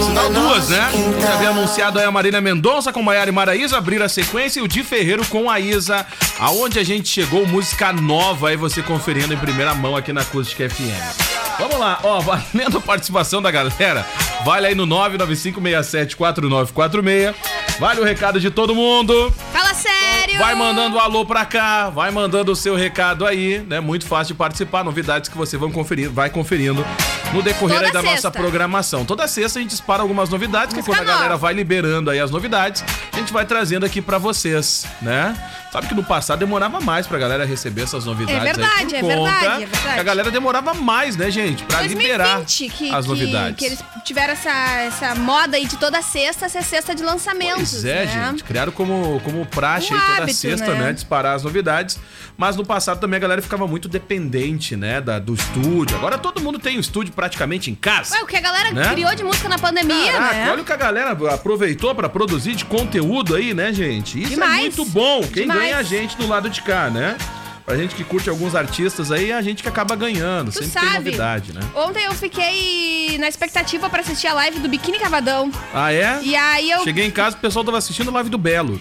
Sinal duas, né? Já havia anunciado aí a Marina Mendonça com Maiara e Maraísa, abrir a sequência e o Di Ferreiro com a Isa. Aonde a gente chegou, música nova aí, você conferindo em primeira mão aqui na Acústica FM. Vamos lá, ó, valendo a participação da galera, vale aí no 995674946. Vale o recado de todo mundo. Fala sério! Vai mandando um alô pra cá, vai mandando o seu recado aí, né? Muito fácil de participar, novidades que você vai conferir, vai conferindo no decorrer da nossa programação. Toda sexta a gente dispara algumas novidades, que Música quando a galera vai liberando aí as novidades, a gente vai trazendo aqui pra vocês, né? Sabe que no passado demorava mais pra galera receber essas novidades É verdade, é verdade, é verdade. que a galera demorava mais, né, gente? Pra liberar 2020 que, as que- novidades. que eles tiveram essa, essa moda aí de toda sexta ser sexta de lançamentos. Pois é, né? gente. Criaram como, como praxe Um aí toda hábito, sexta, né? né? Disparar as novidades. Mas no passado também a galera ficava muito dependente, né? Da, do estúdio. Agora todo mundo tem um estúdio praticamente em casa. Ué, o que a galera Né? criou de música na pandemia, Caraca, né? olha o que a galera aproveitou pra produzir de conteúdo aí, né, gente? Isso é Demais. muito bom. Quem Demais. ganha é a gente do lado de cá, né? Pra gente que curte alguns artistas aí, é a gente que acaba ganhando. Tu Sempre tem sabe. novidade, né? Ontem eu fiquei na expectativa pra assistir a live do Biquíni Cavadão. Ah, é? E aí eu. Cheguei em casa, o pessoal tava assistindo a live do Belo.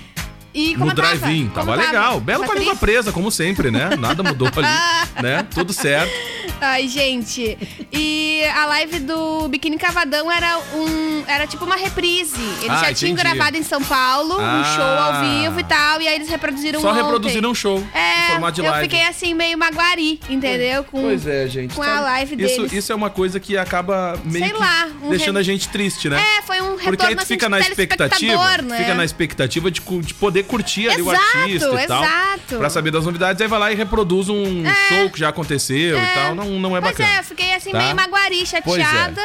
E como no tava? drive-in. Como Tava legal. Belo Tava com a língua presa, como sempre, né? Nada mudou ali, (laughs) né? Tudo certo. Ai, gente. E a live do Biquíni Cavadão era um. Era tipo uma reprise. Eles Ah, já tinham entendi. gravado em São Paulo, um Ah. show ao vivo e tal. E aí eles reproduziram Só ontem. reproduziram um show É, em formato de eu live. fiquei assim, meio maguari, entendeu? Com, Pois é, gente. Com sabe? a live isso, deles. Isso é uma coisa que acaba meio Sei lá, um deixando re- a gente triste, né? É, foi um retorno Porque aí tu assim, fica na expectativa, telespectador, né? fica na expectativa de, de poder curtir ali o Exato, artista e tal. exato. Pra saber das novidades, aí vai lá e reproduz um show que já aconteceu e tal. Não, não é Pois bacana. é, eu fiquei assim Tá? meio maguari, Pois é.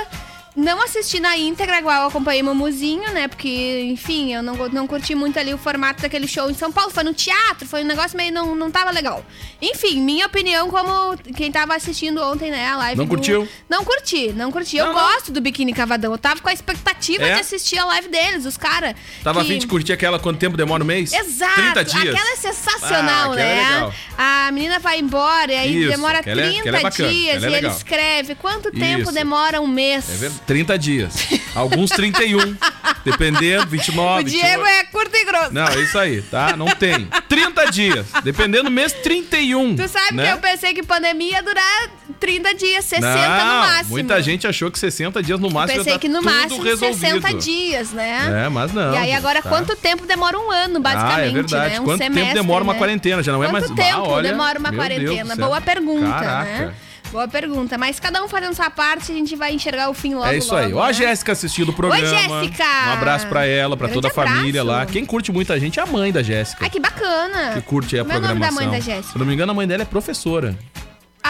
Não assisti na íntegra, igual eu acompanhei Mamuzinho, né? Porque, enfim, eu não, não curti muito ali o formato daquele show em São Paulo. Foi no teatro, foi um negócio meio. não, não tava legal. Enfim, minha opinião, como quem tava assistindo ontem, né? A live. Não do- curtiu? Não curti, não curti. Eu Não, não. gosto do Biquíni Cavadão. Eu tava com a expectativa É? de assistir a live deles, os caras. Tava que... fim de curtir aquela quanto tempo demora um mês? Exato, 30 dias. aquela é sensacional, Ah, aquela né? é. A menina vai embora e aí Isso, demora aquela é- 30 aquela é bacana, dias é e ele escreve. Quanto tempo Isso. demora um mês? É verdade. 30 dias. Alguns 31. dependendo, 29. o Diego 28. é curto e grosso. Não, é isso aí, tá? Não tem. 30 dias. Dependendo do mês, 31. Tu sabe né? que eu pensei que pandemia ia durar 30 dias, 60 Não, no máximo. Muita gente achou que 60 dias no máximo Pensei já tá que no máximo resolvido. 60 dias, né? É, mas não. E aí agora tá? quanto tempo demora um ano, basicamente, Ah, é verdade. né? Um Quanto semestre, tempo demora uma né? quarentena? Já não é mais... Quanto tempo Ah, olha, demora uma quarentena? Boa pergunta, Caraca. né? Boa pergunta. Mas cada um fazendo sua parte, a gente vai enxergar o fim logo, É isso aí. logo, Ó a né? Jéssica assistindo o programa. Jéssica! Um abraço pra ela, pra Grande toda a família abraço. lá. Quem curte muita gente é a mãe da Jéssica. Ai, que bacana. Que curte aí a Como é o nome programação. da mãe da Jéssica? Se não me engano, a mãe dela é professora.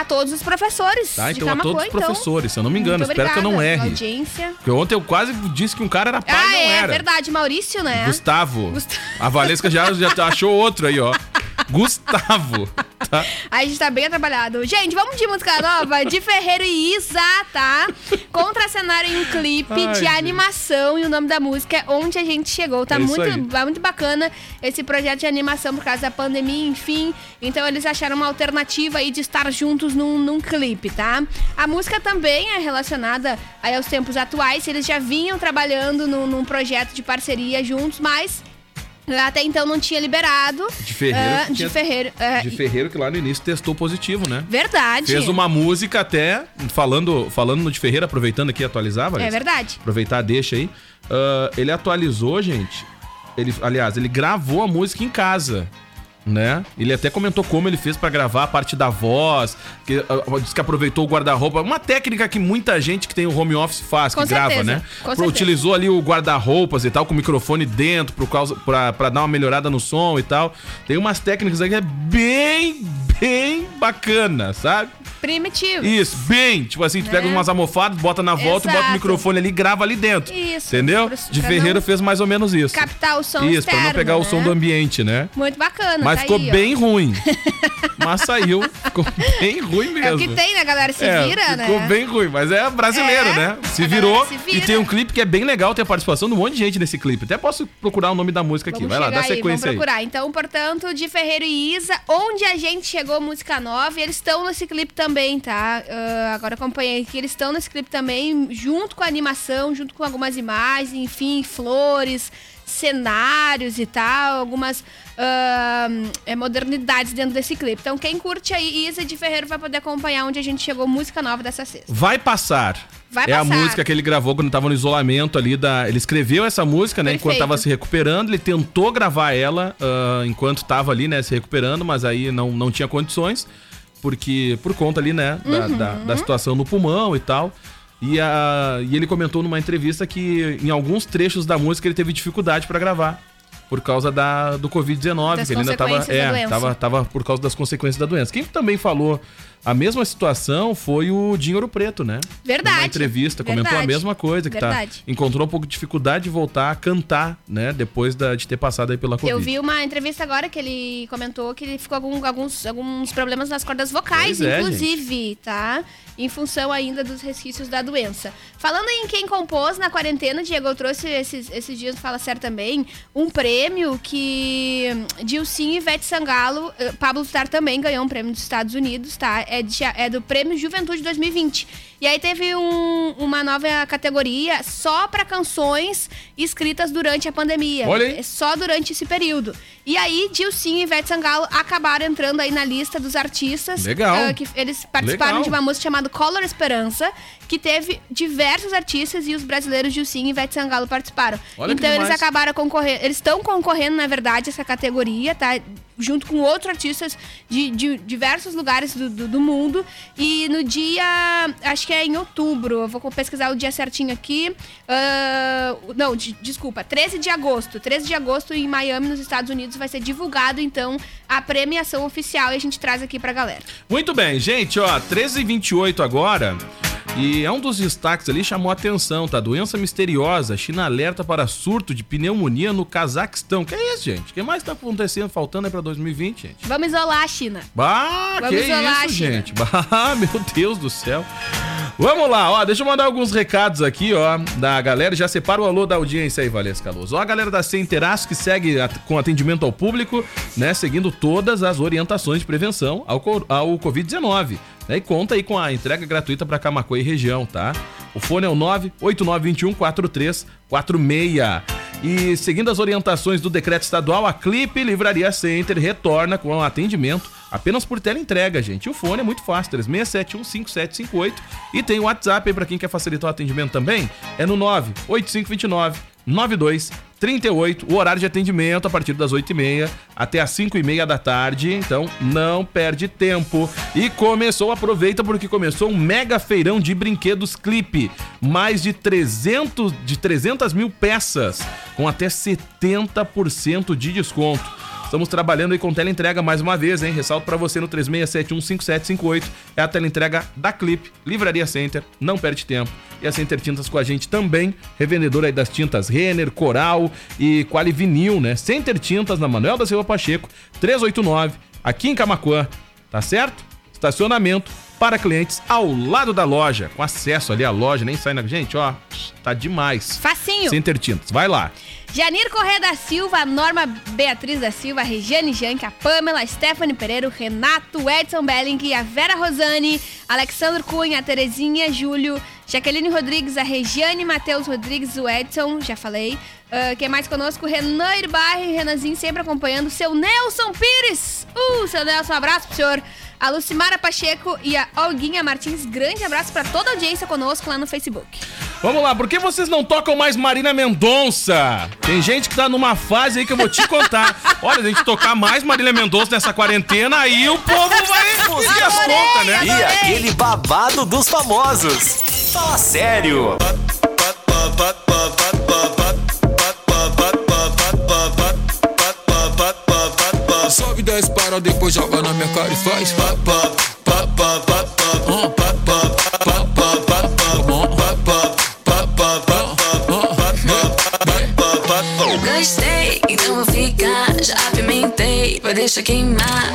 A todos os professores. Tá? Então, a todos os então. professores, se eu não me engano. Muito Espero que eu não obrigada erre. audiência. Porque ontem eu quase disse que um cara era pai ah, não é, era. verdade. Maurício, né? Gustavo. Gust- A Valesca já, já achou outro aí, ó. Gustavo. Tá? Aí a gente tá bem atrapalhado. Gente, vamos de música nova de Ferreiro e Isa, tá? Contracenário em um clipe Ai, de animação e o nome da música é Onde a Gente Chegou. Tá É muito, aí. tá muito bacana esse projeto de animação por causa da pandemia, enfim. Então eles acharam uma alternativa aí de estar juntos num, num clipe, tá? A música também é relacionada aí aos tempos atuais. Eles já vinham trabalhando num, num projeto de parceria juntos, mas até então não tinha liberado. De Ferreiro. Que de Ferreiro. ah, De Ferreiro, que lá no início testou positivo, né? Verdade. Fez uma música até, falando, falando no de Ferreira, aproveitando aqui, atualizar, É verdade. Aproveitar, deixa aí. Ah, ele atualizou, gente. Ele, aliás, ele gravou a música em casa. Né? Ele até comentou como ele fez pra gravar a parte da voz, que ah, disse que aproveitou o guarda-roupa, uma técnica que muita gente que tem o home office faz, Com que grava, certeza, né? com Pro-. Utilizou ali o guarda-roupas e tal, com o microfone dentro, por causa, pra dar uma melhorada no som e tal. Tem umas técnicas aí que é bem, bem bacana, sabe? Primitivo. Isso, bem. Tipo assim, tu Né? pega umas almofadas, bota na volta, e bota o Exato. microfone ali e grava ali dentro. Isso, Entendeu? pra- De pra Ferreiro não fez mais ou menos isso. Captar o som Isso, pra não externo, pegar o som né? do ambiente, né? Muito bacana. Mas tá ficou aí, ó. bem ruim. (laughs) Mas saiu. Ficou bem ruim mesmo. É o que tem, né, galera? Se É, vira, né? ficou bem ruim, mas é brasileiro, É, né? Se virou. se vira. E tem um clipe que é bem legal, tem a participação de um monte de gente nesse clipe. Até posso procurar o nome da música aqui. Vamos Vai lá, dá sequência aí, aí. vamos procurar. Então, portanto, de Ferreiro e Isa, onde a gente chegou, música nova. E eles estão nesse clipe também. Também, tá? Ah, agora acompanhei que eles estão nesse clipe também, junto com a animação, junto com algumas imagens, enfim, flores, cenários e tal, algumas é, modernidades dentro desse clipe. Então, quem curte aí Isa de Ferreiro vai poder acompanhar onde a gente chegou, música nova dessa sexta. Vai passar. Vai é a passar. música que ele gravou quando tava no isolamento ali da. Ele escreveu essa música, né? Enquanto Perfeito. tava se recuperando. Ele tentou gravar ela ah, enquanto tava ali, né? Se recuperando, mas aí não, não tinha condições. Porque. Por conta ali, né? Da, Uhum. da, da situação no pulmão e tal. E, a, e ele comentou numa entrevista que em alguns trechos da música ele teve dificuldade pra gravar. Por causa da, do Covid-19, Das que ele ainda tava, é, tava, tava por causa das consequências da doença. Quem também falou a mesma situação foi o Dinho Ouro Preto, né? Verdade. Numa entrevista, comentou a Verdade. mesma coisa, que tá, Verdade. encontrou um pouco de dificuldade de voltar a cantar, né? Depois da- de ter passado aí pela Covid. Eu vi uma entrevista agora que ele comentou que ele ficou com alguns, alguns problemas nas cordas vocais, é, inclusive, tá? Em função ainda dos resquícios da doença. Falando em quem compôs na quarentena, Diego, eu trouxe esses, esses dias Fala Sério também, um prêmio que Dilcinho e Ivete Sangalo, eh, Pablo Vittar também ganhou um prêmio dos Estados Unidos, tá? É, de- é do Prêmio Juventude 2020. E aí teve um- uma nova categoria só para canções escritas durante a pandemia. Olha aí. Só durante esse período. E aí, Dilcinho e Ivete Sangalo acabaram entrando aí na lista dos artistas. Legal. ah, que eles participaram Legal. de uma música chamada Color Esperança, que teve diversos artistas e os brasileiros Dilcinho e Ivete Sangalo participaram. Olha então eles acabaram concorrendo. Eles estão concorrendo, na verdade, essa categoria, tá? Junto com outros artistas de, de diversos lugares do, do, do mundo. E no dia. Acho que é em outubro. Eu vou pesquisar o dia certinho aqui. Ah, não, de- desculpa. 13 de agosto. 13 de agosto em Miami, nos Estados Unidos, vai ser divulgado, então, a premiação oficial e a gente traz aqui pra galera. Muito bem, gente, ó, 13h28 agora. E é um dos destaques ali, chamou a atenção, tá? Doença misteriosa. China alerta para surto de pneumonia no Cazaquistão. Que é isso, gente? O que mais tá acontecendo, faltando aí pra 2020, gente? Vamos isolar a China. Bah, Vamos que isolar a isso, China. gente. (laughs) Bah, meu Deus do céu. Vamos lá, ó, deixa eu mandar alguns recados aqui, ó, da galera. Já separa o alô da audiência aí, Valesca Luz. Ó, a galera da Centeraço que segue at- com atendimento ao público, né, seguindo todas as orientações de prevenção ao, co- ao Covid-19. Né, e conta aí com a entrega gratuita para Camacuã e região, tá? O fone é o 98921 4346. E seguindo as orientações do decreto estadual, a Clipe Livraria Center retorna com atendimento apenas por teleentrega, gente. E o fone é muito fácil, 36715758. E tem o WhatsApp aí pra quem quer facilitar o atendimento também. É no 98529 9238. O horário de atendimento a partir das 8h30 até as 5h30 da tarde. Então não perde tempo. E começou, aproveita porque começou um mega feirão de brinquedos clipe. Mais de 300, de 300 mil peças com até 70% de desconto. Estamos trabalhando aí com teleentrega mais uma vez, hein? Ressalto pra você no 36715758. É a teleentrega da Clip, Livraria Center. Não perde tempo. E a Center Tintas com a gente também. Revendedora aí das tintas Renner, Coral e Quali Vinil, né? Center Tintas na Manuel da Silva Pacheco, 389, aqui em Camacuã. Tá certo? Estacionamento para clientes ao lado da loja. Com acesso ali à loja, nem sai na. Gente, ó, tá demais. Facinho. Center Tintas, vai lá. Janir Corrêa da Silva, Norma Beatriz da Silva, Regiane Jank, a Pamela, Stephanie Pereira, Renato, o Edson Belling, a Vera Rosane, Alexandre Cunha, a Terezinha, Júlio, Jaqueline Rodrigues, a Regiane, Matheus Rodrigues, o Edson, já falei. Ah, quem mais conosco? Renan Irbarri, Renanzinho sempre acompanhando. Seu Nelson Pires. Uh, seu Nelson, um abraço pro senhor. A Lucimara Pacheco e a Olguinha Martins, grande abraço pra toda a audiência conosco lá no Facebook. Vamos lá, por que vocês não tocam mais Marina Mendonça? Tem gente que tá numa fase aí que eu vou te contar. Olha, a gente tocar mais Marília Mendonça nessa quarentena, aí o povo vai pedir as contas, né? E aquele babado dos famosos. Fala sério. Sobe 10 para, depois joga na minha cara e faz pá, pá, pá, pá, pá, pá, pá, pá, pá, pá, pá. Gostei, então vou ficar. Já apimentei, vai deixar queimar.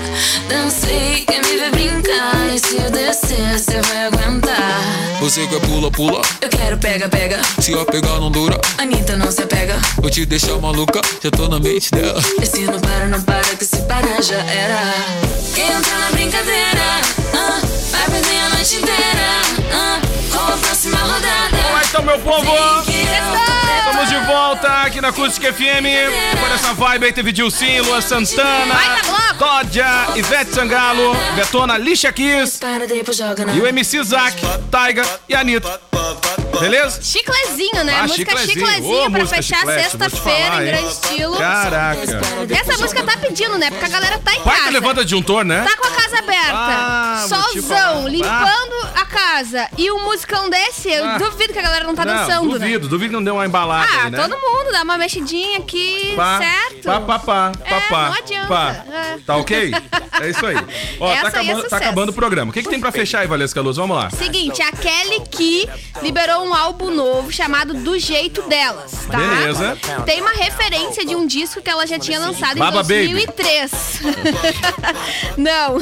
Você quer pula, pula, Eu quero pega, pega. se eu pegar não dura Anitta não se apega. Vou te deixar maluca, já tô na mente dela E se não para, não para, que se parar já era. Quem entra na brincadeira, Sextou, meu povo! Estamos de volta aqui na Acústica FM. Por essa vibe aí teve Dilcim, Lua Santana, tá Códia, Ivete Sangalo, Betona, Lixa Kiss e o MC Zack, Taiga e Anitta. Beleza? Chiclezinho, né? Ah, música chiclezinho. chiclezinho pra música fechar sexta-feira em grande estilo. Caraca. Essa música tá pedindo, né? Porque a galera tá em Pai casa. que levanta disjuntor, né? Tá com a casa aberta. Ah, solzão, limpando a casa. E um musicão desse, eu Ah. duvido que a galera não tá dançando, né? duvido, duvido que não deu uma embalada Ah, aí, né? todo mundo dá uma mexidinha aqui, Pá, certo? Pá, pá, pá, pá, pá, não adianta. pá. É. Tá ok? É isso aí. Ó, Essa tá aí é acabando, tá sucesso. acabando o programa. O que, que tem pra fechar aí, Valesca Luz? Vamos lá. Seguinte, a Kelly Key liberou um álbum novo chamado Do Jeito Delas, tá? Beleza. Tem uma referência de um disco que ela já tinha lançado Baba em 2003. (laughs) Não.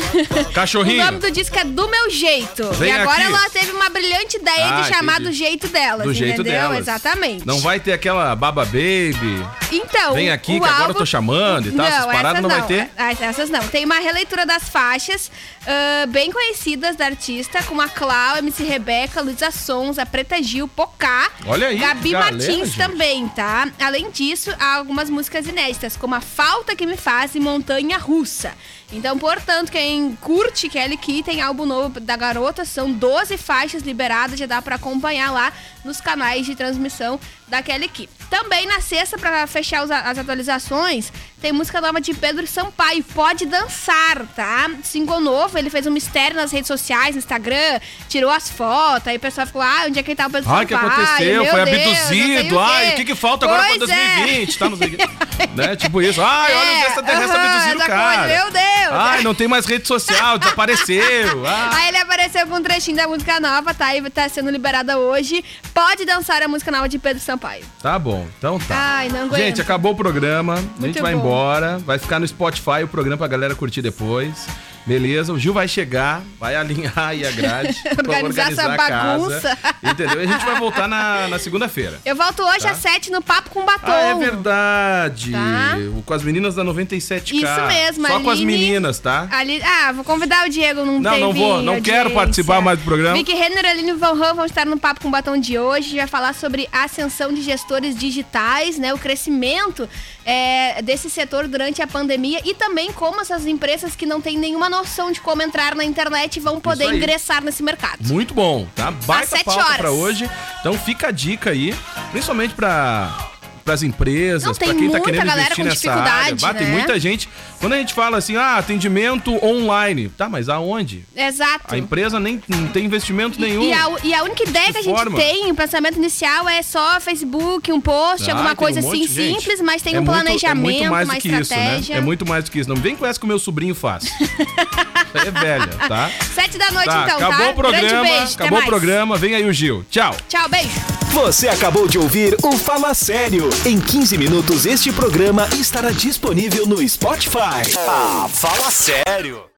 Cachorrinho. O nome do disco é Do Meu Jeito. Vem e agora aqui. ela teve uma brilhante ideia Ah, de chamar entendi. Do Jeito Delas, Do jeito entendeu? delas. Exatamente. Não vai ter aquela Baba Baby. Então, Vem aqui que agora eu álbum- tô chamando e tal. Essas paradas essas não, vai ter. Essas não. Tem uma releitura das faixas ah, bem conhecidas da artista, como a Clau, MC Rebeca, Luísa Sons, a Preta Gil, Pocá, Olha aí, Gabi galera, Martins gente. também, tá? Além disso, há algumas músicas inéditas, como A Falta Que Me Faz e Montanha Russa. Então, portanto, quem curte Kelly Key tem álbum novo da garota, são 12 faixas liberadas, já dá pra acompanhar lá nos canais de transmissão da Kelly Key. Também na sexta, pra fechar os- as atualizações, tem música nova de Pedro Sampaio, Pode Dançar, tá? Single novo, ele fez um mistério nas redes sociais, no Instagram, tirou as fotos, aí o pessoal ficou, ah, onde é que tá o Pedro Ai, o que Sampaio? aconteceu? Meu Foi Deus, abduzido. o Ai, o que, que falta agora pra Pois é. 2020? Tá no... (laughs) né? Tipo isso. Ai, olha É, os extraterrestres aham, abduziram o essa cara. coisa, meu Deus. Ai, não tem mais rede social, desapareceu. (laughs) Ah. Aí ele apareceu com um trechinho da música nova, tá? E tá sendo liberada hoje. Pode dançar a música nova de Pedro Sampaio. Tá bom, então tá. Ai, não aguento. Gente, acabou o programa. a gente Muito vai bom. embora. Vai ficar no Spotify o programa pra galera curtir depois. Beleza? O Gil vai chegar, vai alinhar aí a grade. (laughs) pra Organizar essa a casa, bagunça. (laughs) entendeu? E a gente vai voltar na, na segunda-feira. Eu volto hoje Tá. às 7 no Papo com Batom. Ah, é verdade. Tá. Com as meninas da 97K. Isso mesmo, Só com as Aline. meninas, tá? Ali, ah, vou convidar o Diego, não, Não, não vou, não quero audiência. participar mais do programa. Vicky Renner e Aline Van vão estar no Papo com Batom de hoje. A gente vai falar sobre a ascensão de gestores digitais, né? O crescimento é, desse setor durante a pandemia e também como essas empresas que não têm nenhuma noção de como entrar na internet vão poder ingressar nesse mercado. Muito bom, tá? Baita pauta pra hoje. Então fica a dica aí, principalmente pra para as empresas, Não, tem pra quem tá muita querendo galera investir com nessa área. Tem né? muita gente. Quando a gente fala assim, ah, atendimento online, tá, mas aonde? Exato. A empresa nem não tem investimento nenhum. E a, e a única ideia que a gente forma. tem, o pensamento inicial é só Facebook, um post, Ah, alguma coisa um assim simples, mas tem É um muito- planejamento, é muito mais uma do que isso, estratégia. né? É muito mais do que isso. Não vem com essa que o meu sobrinho faz. Isso é velha, tá? (laughs) Sete da noite, Tá, então, acabou tá? o programa, Grande beijo, acabou o mais. programa, vem aí o Gil. Tchau. Tchau, beijo. Você acabou de ouvir o Fala Sério. Em 15 minutos, este programa estará disponível no Spotify. Ah, fala sério.